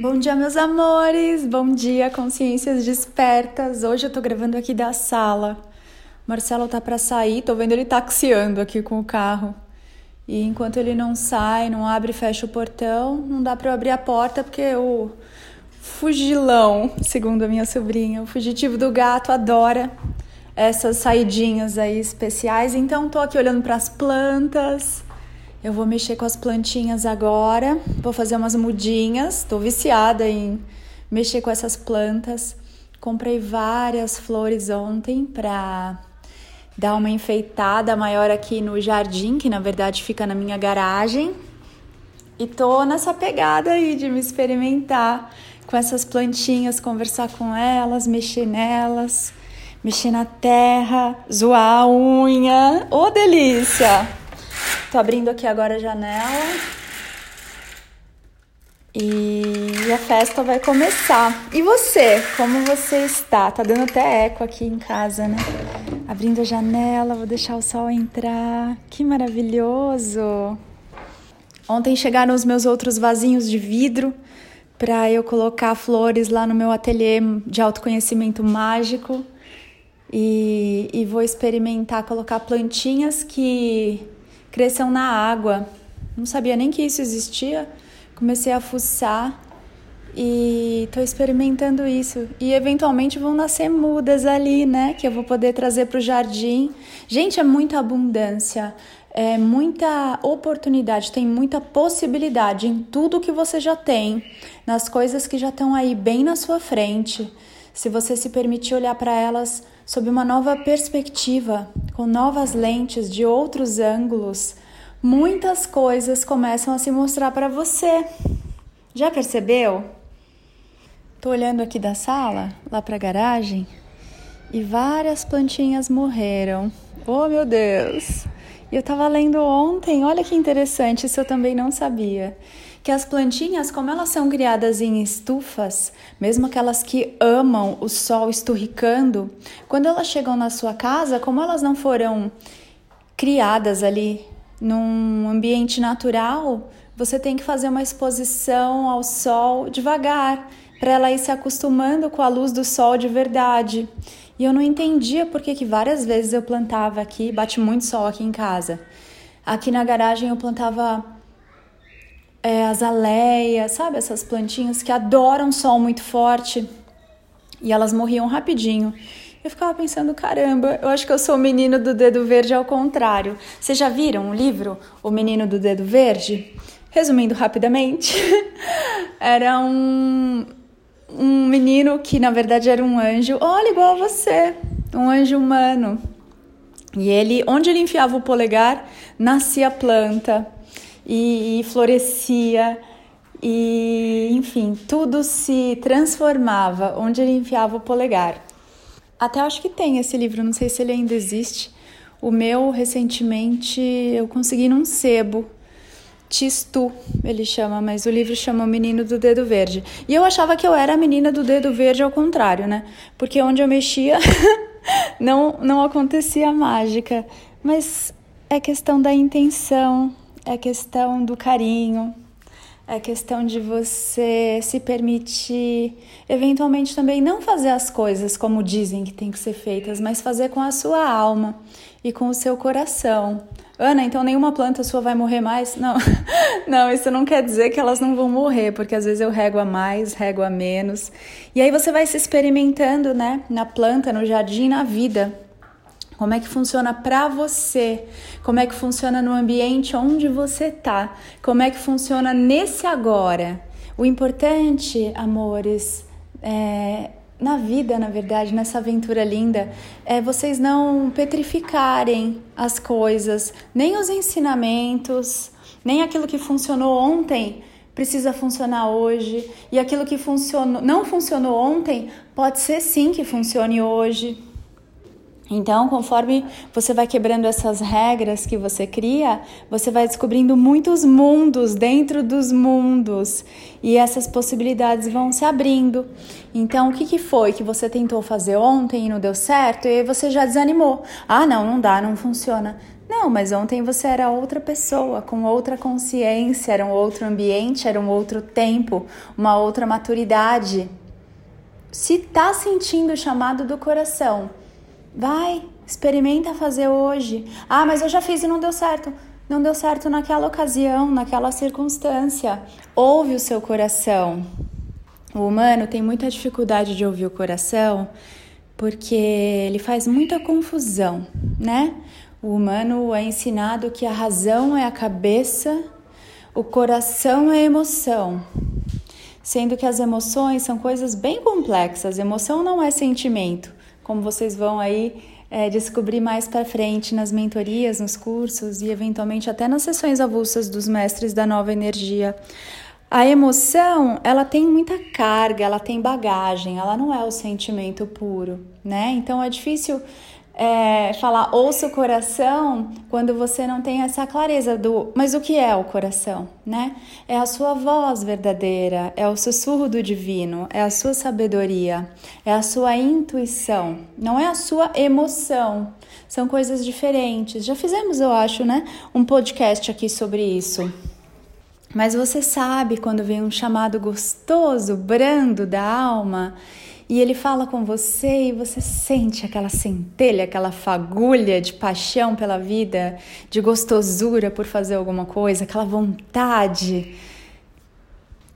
Bom dia, meus amores! Bom dia, consciências despertas! Hoje eu tô gravando aqui da sala. Marcelo tá para sair, tô vendo ele taxiando aqui com o carro. E enquanto ele não sai, não abre e fecha o portão, não dá para eu abrir a porta porque o fugilão, segundo a minha sobrinha, o fugitivo do gato adora essas saidinhas aí especiais. Então tô aqui olhando para as plantas eu vou mexer com as plantinhas agora, vou fazer umas mudinhas. Estou viciada em mexer com essas plantas. Comprei várias flores ontem para dar uma enfeitada maior aqui no jardim, que na verdade fica na minha garagem. E tô nessa pegada aí de me experimentar com essas plantinhas, conversar com elas, mexer nelas, mexer na terra, zoar a unha. Ô, oh, delícia! Tô abrindo aqui agora a janela. E a festa vai começar. E você? Como você está? Tá dando até eco aqui em casa, né? Abrindo a janela, vou deixar o sol entrar. Que maravilhoso! Ontem chegaram os meus outros vasinhos de vidro para eu colocar flores lá no meu ateliê de autoconhecimento mágico. E, e vou experimentar colocar plantinhas que cresçam na água. Não sabia nem que isso existia. Comecei a fuçar e estou experimentando isso. E eventualmente vão nascer mudas ali, né? Que eu vou poder trazer para o jardim. Gente, é muita abundância, é muita oportunidade, tem muita possibilidade em tudo que você já tem, nas coisas que já estão aí bem na sua frente. Se você se permitir olhar para elas sob uma nova perspectiva, com novas lentes de outros ângulos, muitas coisas começam a se mostrar para você. Já percebeu? Tô olhando aqui da sala, lá para a garagem, e várias plantinhas morreram. Oh, meu Deus! E eu estava lendo ontem, olha que interessante, isso eu também não sabia que as plantinhas, como elas são criadas em estufas, mesmo aquelas que amam o sol esturricando, quando elas chegam na sua casa, como elas não foram criadas ali num ambiente natural, você tem que fazer uma exposição ao sol devagar, para ela ir se acostumando com a luz do sol de verdade. E eu não entendia por que várias vezes eu plantava aqui, bate muito sol aqui em casa. Aqui na garagem eu plantava é, aleias, sabe? Essas plantinhas que adoram sol muito forte e elas morriam rapidinho. Eu ficava pensando, caramba, eu acho que eu sou o menino do dedo verde ao contrário. Vocês já viram o livro O Menino do Dedo Verde? Resumindo rapidamente, era um, um menino que na verdade era um anjo, olha, igual a você, um anjo humano. E ele, onde ele enfiava o polegar, nascia planta e, e florescia e enfim, tudo se transformava onde ele enfiava o polegar. Até acho que tem esse livro, não sei se ele ainda existe. O meu, recentemente, eu consegui num sebo. Tistu, ele chama, mas o livro chama Menino do Dedo Verde. E eu achava que eu era a menina do dedo verde ao contrário, né? Porque onde eu mexia não, não acontecia mágica. Mas é questão da intenção, é questão do carinho, é questão de você se permitir, eventualmente também não fazer as coisas como dizem que tem que ser feitas, mas fazer com a sua alma e com o seu coração. Ana, então nenhuma planta sua vai morrer mais? Não, não, isso não quer dizer que elas não vão morrer, porque às vezes eu rego a mais, rego a menos. E aí você vai se experimentando, né, na planta, no jardim, na vida. Como é que funciona para você? Como é que funciona no ambiente onde você tá? Como é que funciona nesse agora? O importante, amores, é, na vida, na verdade, nessa aventura linda, é vocês não petrificarem as coisas, nem os ensinamentos, nem aquilo que funcionou ontem precisa funcionar hoje, e aquilo que funcionou, não funcionou ontem pode ser sim que funcione hoje. Então, conforme você vai quebrando essas regras que você cria, você vai descobrindo muitos mundos dentro dos mundos e essas possibilidades vão se abrindo. Então, o que, que foi que você tentou fazer ontem e não deu certo e você já desanimou? Ah, não, não dá, não funciona. Não, mas ontem você era outra pessoa, com outra consciência, era um outro ambiente, era um outro tempo, uma outra maturidade. Se tá sentindo o chamado do coração, vai, experimenta fazer hoje. Ah, mas eu já fiz e não deu certo. Não deu certo naquela ocasião, naquela circunstância. Ouve o seu coração. O humano tem muita dificuldade de ouvir o coração porque ele faz muita confusão, né? O humano é ensinado que a razão é a cabeça, o coração é a emoção, sendo que as emoções são coisas bem complexas. Emoção não é sentimento, como vocês vão aí é, descobrir mais para frente nas mentorias, nos cursos e eventualmente até nas sessões avulsas dos mestres da nova energia. A emoção, ela tem muita carga, ela tem bagagem, ela não é o sentimento puro, né? Então é difícil é, falar ouça o coração quando você não tem essa clareza do mas o que é o coração, né? É a sua voz verdadeira, é o sussurro do divino, é a sua sabedoria, é a sua intuição, não é a sua emoção. São coisas diferentes. Já fizemos, eu acho, né, um podcast aqui sobre isso. Mas você sabe quando vem um chamado gostoso, brando da alma e ele fala com você e você sente aquela centelha, aquela fagulha de paixão pela vida, de gostosura por fazer alguma coisa, aquela vontade,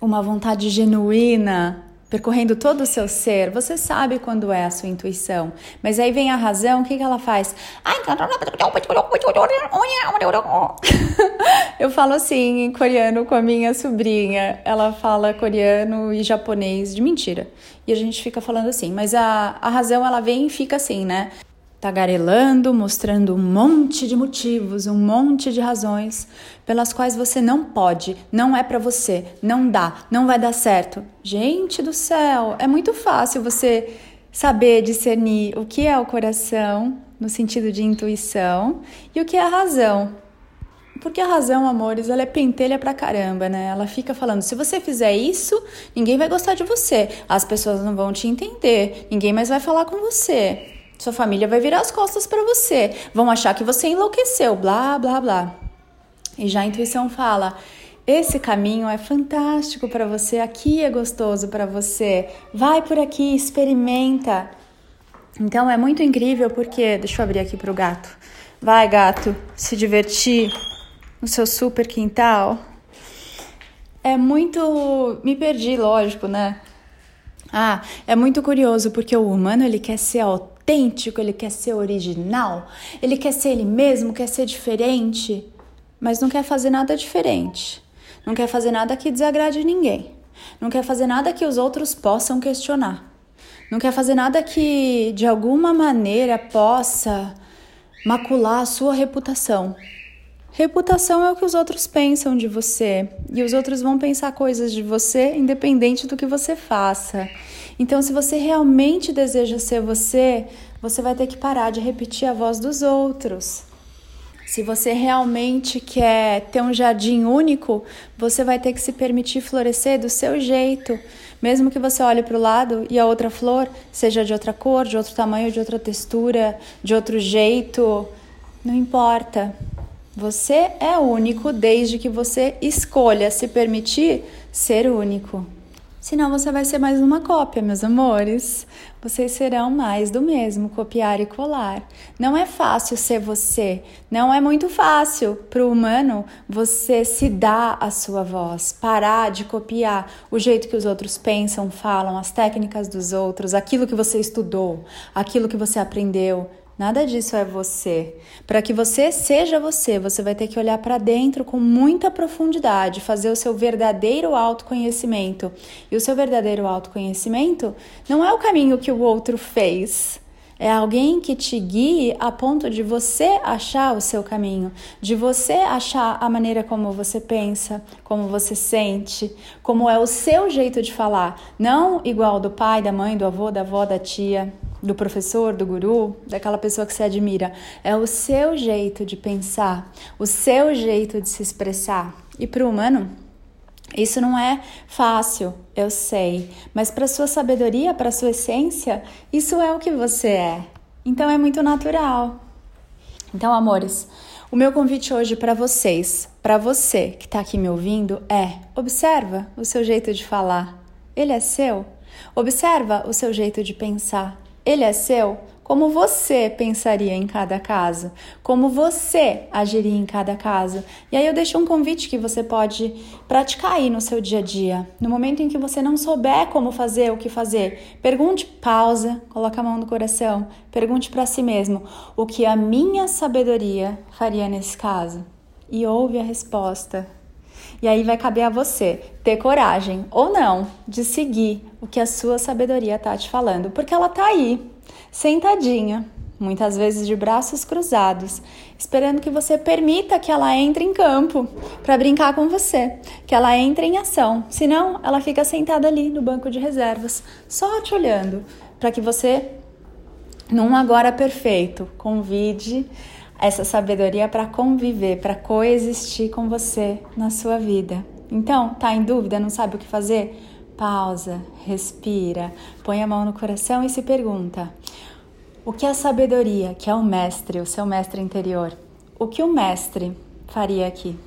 uma vontade genuína percorrendo todo o seu ser, você sabe quando é a sua intuição. Mas aí vem a razão, o que, que ela faz? Eu falo assim em coreano com a minha sobrinha. Ela fala coreano e japonês de mentira. E a gente fica falando assim, mas a, a razão ela vem e fica assim, né? Tagarelando, mostrando um monte de motivos, um monte de razões pelas quais você não pode, não é para você, não dá, não vai dar certo. Gente do céu, é muito fácil você saber discernir o que é o coração, no sentido de intuição, e o que é a razão. Porque a razão, amores, ela é pentelha pra caramba, né? Ela fica falando: se você fizer isso, ninguém vai gostar de você, as pessoas não vão te entender, ninguém mais vai falar com você. Sua família vai virar as costas para você. Vão achar que você enlouqueceu, blá, blá, blá. E já a intuição fala: esse caminho é fantástico para você, aqui é gostoso para você. Vai por aqui, experimenta. Então é muito incrível porque, deixa eu abrir aqui pro gato. Vai, gato, se divertir no seu super quintal. É muito, me perdi, lógico, né? Ah, é muito curioso porque o humano ele quer ser autêntico, ele quer ser original, ele quer ser ele mesmo, quer ser diferente, mas não quer fazer nada diferente. Não quer fazer nada que desagrade ninguém. Não quer fazer nada que os outros possam questionar. Não quer fazer nada que de alguma maneira possa macular a sua reputação. Reputação é o que os outros pensam de você e os outros vão pensar coisas de você independente do que você faça. Então, se você realmente deseja ser você, você vai ter que parar de repetir a voz dos outros. Se você realmente quer ter um jardim único, você vai ter que se permitir florescer do seu jeito. Mesmo que você olhe para o lado e a outra flor seja de outra cor, de outro tamanho, de outra textura, de outro jeito, não importa. Você é único desde que você escolha se permitir ser único. Senão você vai ser mais uma cópia, meus amores. Vocês serão mais do mesmo, copiar e colar. Não é fácil ser você. Não é muito fácil para o humano você se dar a sua voz, parar de copiar o jeito que os outros pensam, falam, as técnicas dos outros, aquilo que você estudou, aquilo que você aprendeu. Nada disso é você. Para que você seja você, você vai ter que olhar para dentro com muita profundidade, fazer o seu verdadeiro autoconhecimento. E o seu verdadeiro autoconhecimento não é o caminho que o outro fez. É alguém que te guie a ponto de você achar o seu caminho, de você achar a maneira como você pensa, como você sente, como é o seu jeito de falar, não igual do pai, da mãe, do avô, da avó, da tia do professor, do guru, daquela pessoa que você admira. É o seu jeito de pensar, o seu jeito de se expressar. E para o humano, isso não é fácil, eu sei, mas para sua sabedoria, para sua essência, isso é o que você é. Então é muito natural. Então, amores, O meu convite hoje para vocês, para você que está aqui me ouvindo, é: observa o seu jeito de falar. Ele é seu. Observa o seu jeito de pensar. Ele é seu como você pensaria em cada caso, como você agiria em cada caso. E aí eu deixo um convite que você pode praticar aí no seu dia a dia. No momento em que você não souber como fazer, o que fazer, pergunte, pausa, coloca a mão no coração, pergunte para si mesmo o que a minha sabedoria faria nesse caso. E ouve a resposta. E aí vai caber a você ter coragem ou não de seguir o que a sua sabedoria está te falando, porque ela está aí sentadinha, muitas vezes de braços cruzados, esperando que você permita que ela entre em campo para brincar com você, que ela entre em ação. Senão, ela fica sentada ali no banco de reservas, só te olhando, para que você, num agora perfeito, convide essa sabedoria para conviver, para coexistir com você na sua vida. Então, tá em dúvida, não sabe o que fazer? Pausa, respira, põe a mão no coração e se pergunta: o que a sabedoria, que é o mestre, o seu mestre interior? O que o mestre faria aqui?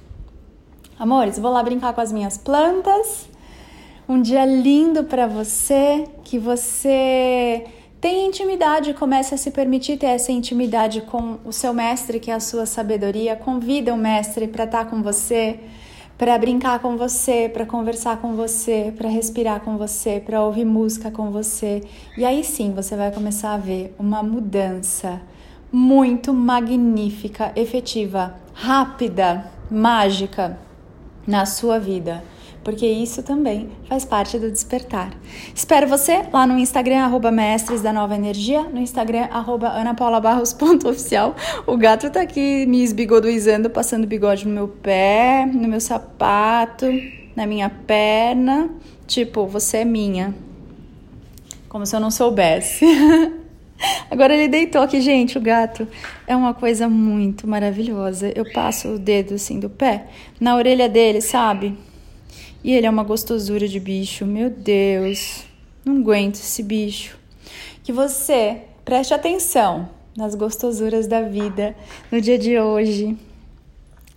Amores, vou lá brincar com as minhas plantas. Um dia lindo para você, que você tenha intimidade, comece a se permitir ter essa intimidade com o seu mestre, que é a sua sabedoria. Convida o mestre para estar tá com você para brincar com você, para conversar com você, para respirar com você, para ouvir música com você. E aí sim você vai começar a ver uma mudança muito magnífica, efetiva, rápida, mágica na sua vida porque isso também faz parte do despertar. Espero você lá no Instagram, arroba mestres da nova energia, no Instagram, arroba anapaulabarros.oficial. O gato tá aqui me esbigoduizando, passando bigode no meu pé, no meu sapato, na minha perna. Tipo, você é minha. Como se eu não soubesse. Agora ele deitou aqui, gente, o gato. É uma coisa muito maravilhosa. Eu passo o dedo assim do pé na orelha dele, sabe? E ele é uma gostosura de bicho. Meu Deus, não aguento esse bicho. Que você preste atenção nas gostosuras da vida no dia de hoje.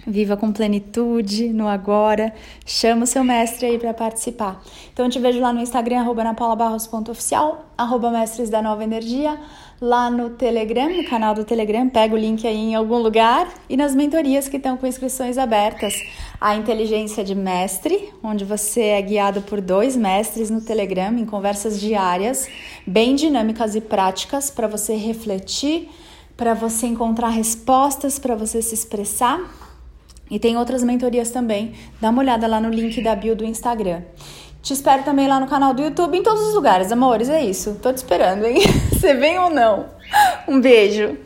Viva com plenitude no agora. Chama o seu mestre aí para participar. Então eu te vejo lá no Instagram, arroba napaulabarros.oficial, arroba mestres da nova energia lá no Telegram, no canal do Telegram, pega o link aí em algum lugar e nas mentorias que estão com inscrições abertas. A inteligência de mestre, onde você é guiado por dois mestres no Telegram em conversas diárias, bem dinâmicas e práticas para você refletir, para você encontrar respostas, para você se expressar. E tem outras mentorias também. Dá uma olhada lá no link da bio do Instagram. Te espero também lá no canal do YouTube, em todos os lugares, amores. É isso. Tô te esperando, hein? Você vem ou não? Um beijo.